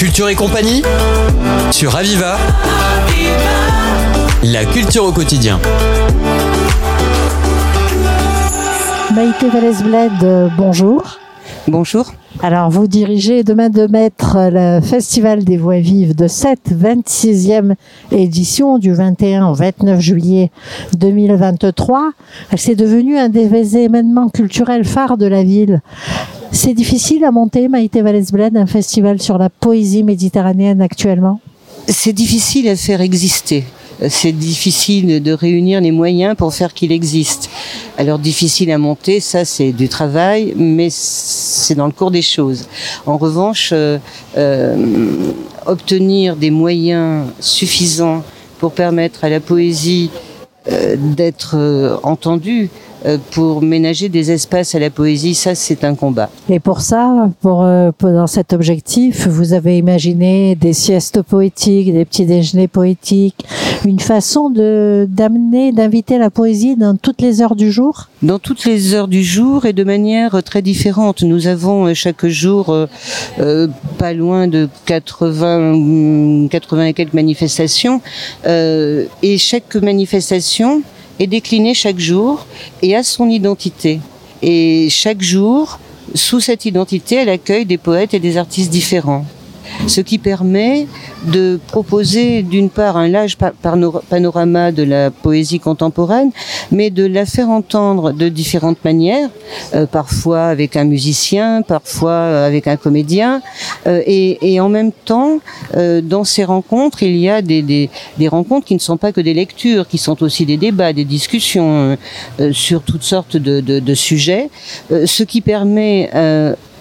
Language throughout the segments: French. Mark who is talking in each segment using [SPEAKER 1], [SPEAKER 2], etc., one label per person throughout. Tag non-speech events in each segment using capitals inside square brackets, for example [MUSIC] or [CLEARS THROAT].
[SPEAKER 1] Culture et compagnie sur Aviva. La culture au quotidien.
[SPEAKER 2] Maïté Vallès-Bled, euh, bonjour.
[SPEAKER 3] Bonjour.
[SPEAKER 2] Alors, vous dirigez demain de maître le Festival des Voix Vives de cette 26e édition du 21 au 29 juillet 2023. C'est devenu un des événements culturels phares de la ville. C'est difficile à monter, Maïté Vallès-Bled, un festival sur la poésie méditerranéenne actuellement?
[SPEAKER 3] C'est difficile à faire exister c'est difficile de réunir les moyens pour faire qu'il existe. Alors difficile à monter, ça c'est du travail, mais c'est dans le cours des choses. En revanche, euh, euh, obtenir des moyens suffisants pour permettre à la poésie euh, d'être entendue, euh, pour ménager des espaces à la poésie, ça c'est un combat.
[SPEAKER 2] Et pour ça, pour, euh, dans cet objectif, vous avez imaginé des siestes poétiques, des petits déjeuners poétiques, une façon de d'amener, d'inviter la poésie dans toutes les heures du jour?
[SPEAKER 3] Dans toutes les heures du jour et de manière très différente. Nous avons euh, chaque jour pas loin de 80, 80 et quelques manifestations et chaque manifestation est déclinée chaque jour et a son identité. Et chaque jour, sous cette identité, elle accueille des poètes et des artistes différents ce qui permet de proposer d'une part un large panorama de la poésie contemporaine, mais de la faire entendre de différentes manières, euh, parfois avec un musicien, parfois avec un comédien, euh, et, et, en même temps, euh, dans ces rencontres, il y a des, des, des, rencontres qui ne sont pas que des lectures, qui sont aussi des débats, des discussions sur toutes sortes de, de, de sujets, ce qui permet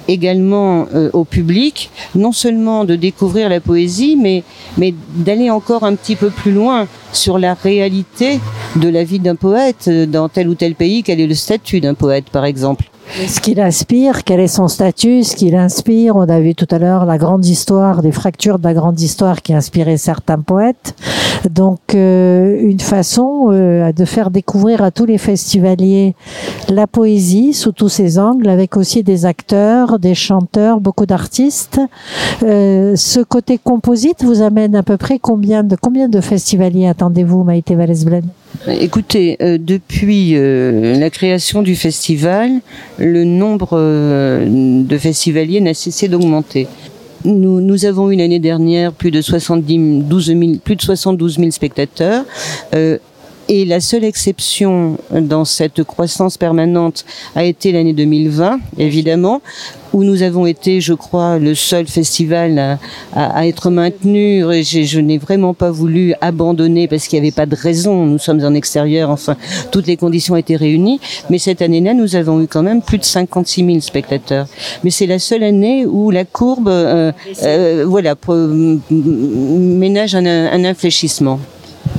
[SPEAKER 3] également euh, au public, non seulement de découvrir la poésie, mais, mais d'aller encore un petit peu plus loin sur la réalité de la vie d'un poète euh, dans tel ou tel pays, quel est le statut d'un poète par exemple.
[SPEAKER 2] Ce qu'il inspire, quel est son statut, ce qu'il inspire. On a vu tout à l'heure la grande histoire, des fractures de la grande histoire qui inspiraient certains poètes. Donc, euh, une façon euh, de faire découvrir à tous les festivaliers la poésie sous tous ses angles, avec aussi des acteurs, des chanteurs, beaucoup d'artistes. Ce côté composite vous amène à peu près combien de combien de festivaliers attendez-vous, Maïté Vallès-Blaine
[SPEAKER 3] Écoutez, euh, depuis euh, la création du festival, le nombre euh, de festivaliers n'a cessé d'augmenter. Nous, avons eu l'année dernière plus de 70, 12 000, plus de 72 000 spectateurs. Et la seule exception dans cette croissance permanente a été l'année 2020, évidemment, où nous avons été, je crois, le seul festival à, à, être maintenu. Et je n'ai vraiment pas voulu abandonner parce qu'il n'y avait pas de raison. Nous sommes en extérieur, enfin, toutes les conditions étaient réunies. Mais cette année-là, nous avons eu quand même plus de 56 000 spectateurs. Mais c'est la seule année où la courbe, euh, euh, voilà, ménage un, un infléchissement.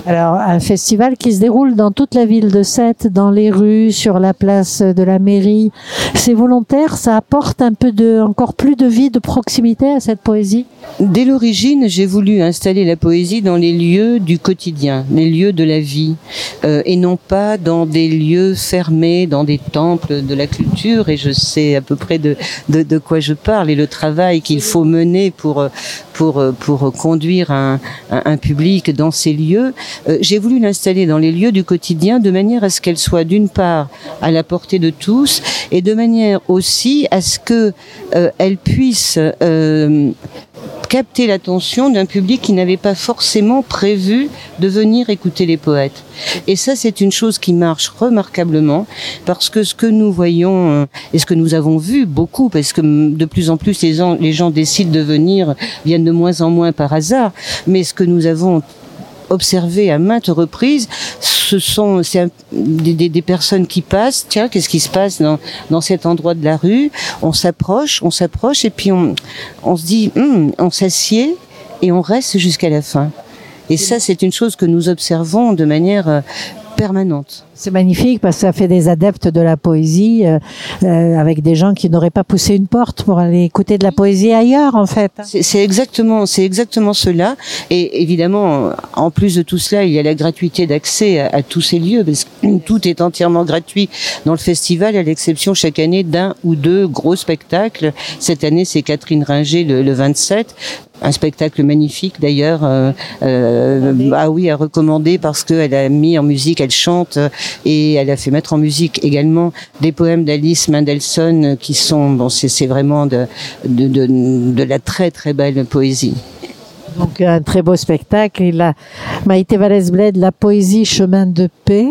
[SPEAKER 2] Alors, un festival qui se déroule dans toute la ville de Sète, dans les rues, sur la place de la mairie. C'est volontaire, ça apporte un peu de, encore plus de vie, de proximité à cette poésie
[SPEAKER 3] Dès l'origine, j'ai voulu installer la poésie dans les lieux du quotidien, les lieux de la vie, euh, et non pas dans des lieux fermés, dans des temples de la culture. Et je sais à peu près de, de, de quoi je parle et le travail qu'il faut mener pour, pour, pour conduire un, un, un public dans ces lieux. Euh, j'ai voulu l'installer dans les lieux du quotidien de manière à ce qu'elle soit d'une part à la portée de tous et de manière aussi à ce que euh, elle puisse euh, capter l'attention d'un public qui n'avait pas forcément prévu de venir écouter les poètes. Et ça, c'est une chose qui marche remarquablement parce que ce que nous voyons et ce que nous avons vu beaucoup, parce que de plus en plus les gens, les gens décident de venir, viennent de moins en moins par hasard, mais ce que nous avons observé à maintes reprises, ce sont des, des, des, personnes qui passent. Tiens, qu'est-ce qui se passe dans, dans cet endroit de la rue? On s'approche, on s'approche, et puis on, on se dit, hum, on s'assied et on reste jusqu'à la fin. Et ça, c'est une chose que nous observons de manière euh, permanente.
[SPEAKER 2] C'est magnifique parce que ça fait des adeptes de la poésie euh, euh, avec des gens qui n'auraient pas poussé une porte pour aller écouter de la poésie ailleurs en fait.
[SPEAKER 3] C'est exactement, c'est exactement cela. Et évidemment, en plus de tout cela, il y a la gratuité d'accès à, à, tous ces lieux parce que tout est entièrement gratuit dans le festival, à l'exception chaque année d'un ou deux gros spectacles. Cette année, c'est Catherine Ringer le, le 27 un spectacle magnifique d'ailleurs. Euh, euh, ah oui, à recommander parce qu'elle a mis en musique, elle chante et elle a fait mettre en musique également des poèmes d'Alice Mendelssohn qui sont, bon, c'est vraiment de, de, de, de la très très belle poésie.
[SPEAKER 2] Donc un très beau spectacle. Il a Maïté Vallès-Bled, la poésie chemin de paix.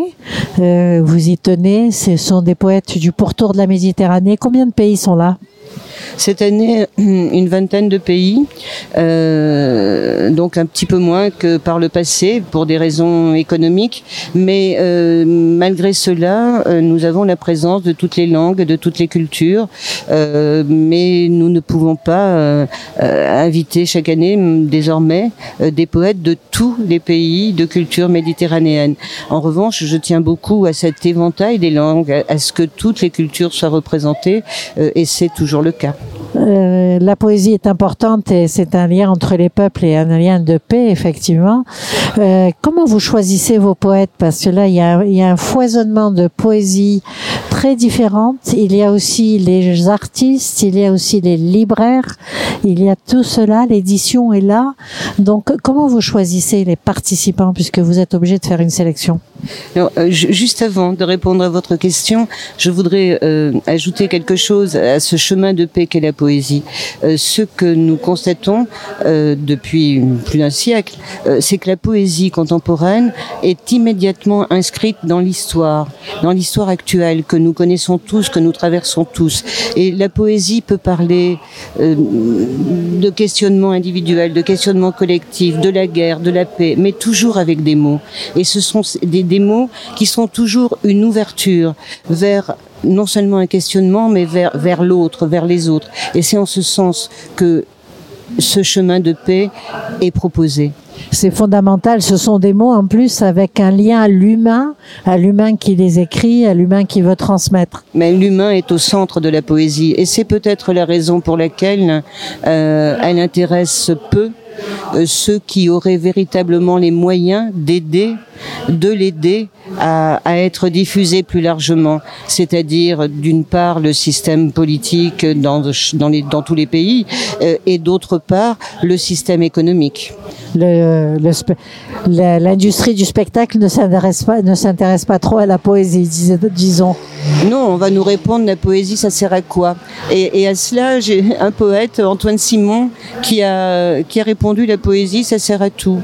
[SPEAKER 2] Euh, vous y tenez. Ce sont des poètes du pourtour de la Méditerranée. Combien de pays sont là?
[SPEAKER 3] Cette année, [CLEARS THROAT] une vingtaine de pays, euh, donc un petit peu moins que par le passé pour des raisons économiques, mais euh, malgré cela, euh, nous avons la présence de toutes les langues, de toutes les cultures, mais nous ne pouvons pas inviter chaque année désormais des poètes de tous les pays de culture méditerranéenne. En revanche, je tiens beaucoup à cet éventail des langues, à ce que toutes les cultures soient représentées, et c'est toujours le cas.
[SPEAKER 2] Euh, la poésie est importante et c'est un lien entre les peuples et un lien de paix, effectivement. Euh, comment vous choisissez vos poètes? Parce que là, il y, a, un foisonnement de poésie très différente. Il y a aussi les artistes, il y a aussi les libraires, il y a tout cela, l'édition est là. Donc, comment vous choisissez les participants puisque vous êtes obligé de faire une sélection?
[SPEAKER 3] Euh, Juste avant de répondre à votre question, je voudrais ajouter quelque chose à ce chemin de paix qu'est la poésie. Euh, ce que nous constatons euh, depuis plus d'un siècle, euh, c'est que la poésie contemporaine est immédiatement inscrite dans l'histoire, dans l'histoire actuelle que nous connaissons tous, que nous traversons tous. Et la poésie peut parler de questionnements individuels, de questionnements collectifs, de la guerre, de la paix, mais toujours avec des mots. Et ce sont des, des mots qui sont toujours une ouverture vers non seulement un questionnement, mais vers, vers l'autre, vers les autres. Et c'est en ce sens que ce chemin de paix est proposé.
[SPEAKER 2] C'est fondamental. Ce sont des mots en plus avec un lien à l'humain, à l'humain qui les écrit, à l'humain qui veut transmettre.
[SPEAKER 3] Mais l'humain est au centre de la poésie. Et c'est peut-être la raison pour laquelle euh, elle intéresse peu euh, ceux qui auraient véritablement les moyens d'aider, de l'aider à, à, être diffusé plus largement, c'est-à-dire d'une part le système politique dans, dans, les, dans tous les pays euh, et d'autre part le système économique.
[SPEAKER 2] L'industrie du spectacle ne s'intéresse pas, ne s'intéresse pas trop à la poésie, dis, disons.
[SPEAKER 3] Non, on va nous répondre la poésie, ça sert à quoi? Et, et, à cela, j'ai un poète, Antoine Simon, qui a, qui a répondu la poésie, ça sert à tout.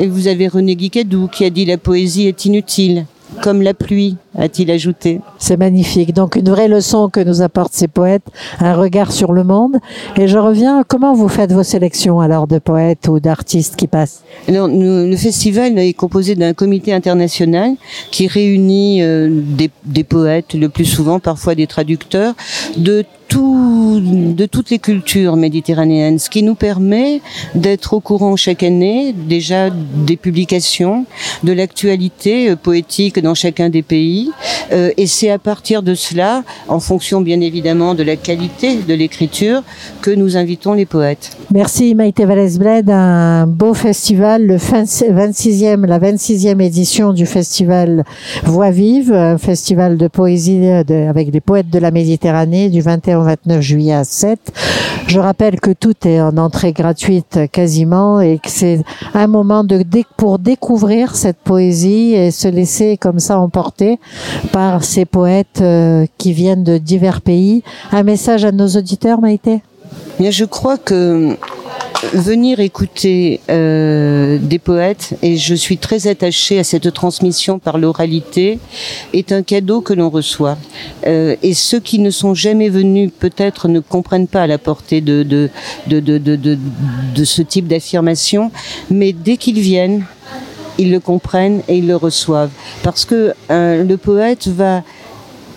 [SPEAKER 3] Et vous avez René Guicadou qui a dit la poésie est inutile comme la pluie, a-t-il ajouté.
[SPEAKER 2] C'est magnifique. Donc une vraie leçon que nous apportent ces poètes, un regard sur le monde. Et je reviens, comment vous faites vos sélections alors de poètes ou d'artistes qui passent?
[SPEAKER 3] Alors, nous, Le festival est composé d'un comité international qui réunit euh, des, des poètes, le plus souvent parfois des traducteurs, de de toutes les cultures méditerranéennes, ce qui nous permet d'être au courant chaque année déjà des publications, de l'actualité poétique dans chacun des pays. Euh, et c'est à partir de cela, en fonction bien évidemment de la qualité de l'écriture, que nous invitons les poètes.
[SPEAKER 2] Merci Maïté Vallès-Bled, un beau festival, le 26e, la 26e édition du festival Voix vive, un festival de poésie avec des poètes de la Méditerranée du 21 au 29 juillet à 7. Je rappelle que tout est en entrée gratuite quasiment et que c'est un moment de, pour découvrir cette poésie et se laisser comme ça emporter par ces poètes euh, qui viennent de divers pays. Un message à nos auditeurs, Maïté?
[SPEAKER 3] Je crois que venir écouter euh, des poètes, et je suis très attachée à cette transmission par l'oralité, est un cadeau que l'on reçoit. Euh, et ceux qui ne sont jamais venus peut-être ne comprennent pas la portée de, de, de, de, de, de, ce type d'affirmation, mais dès qu'ils viennent, ils le comprennent et ils le reçoivent. Parce que euh, le poète va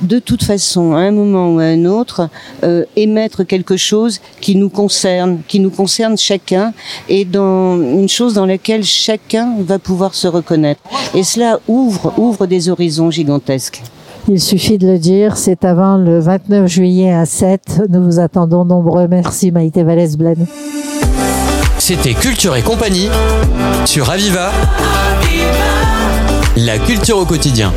[SPEAKER 3] de toute façon, à un moment ou à un autre, euh, émettre quelque chose qui nous concerne, qui nous concerne chacun, et dans une chose dans laquelle chacun va pouvoir se reconnaître. Et cela ouvre, ouvre des horizons gigantesques.
[SPEAKER 2] Il suffit de le dire, c'est avant le 29 juillet à 7. Nous vous attendons nombreux. Merci Maïté Vallès-Blaine.
[SPEAKER 1] C'était Culture et compagnie sur Aviva. La culture au quotidien.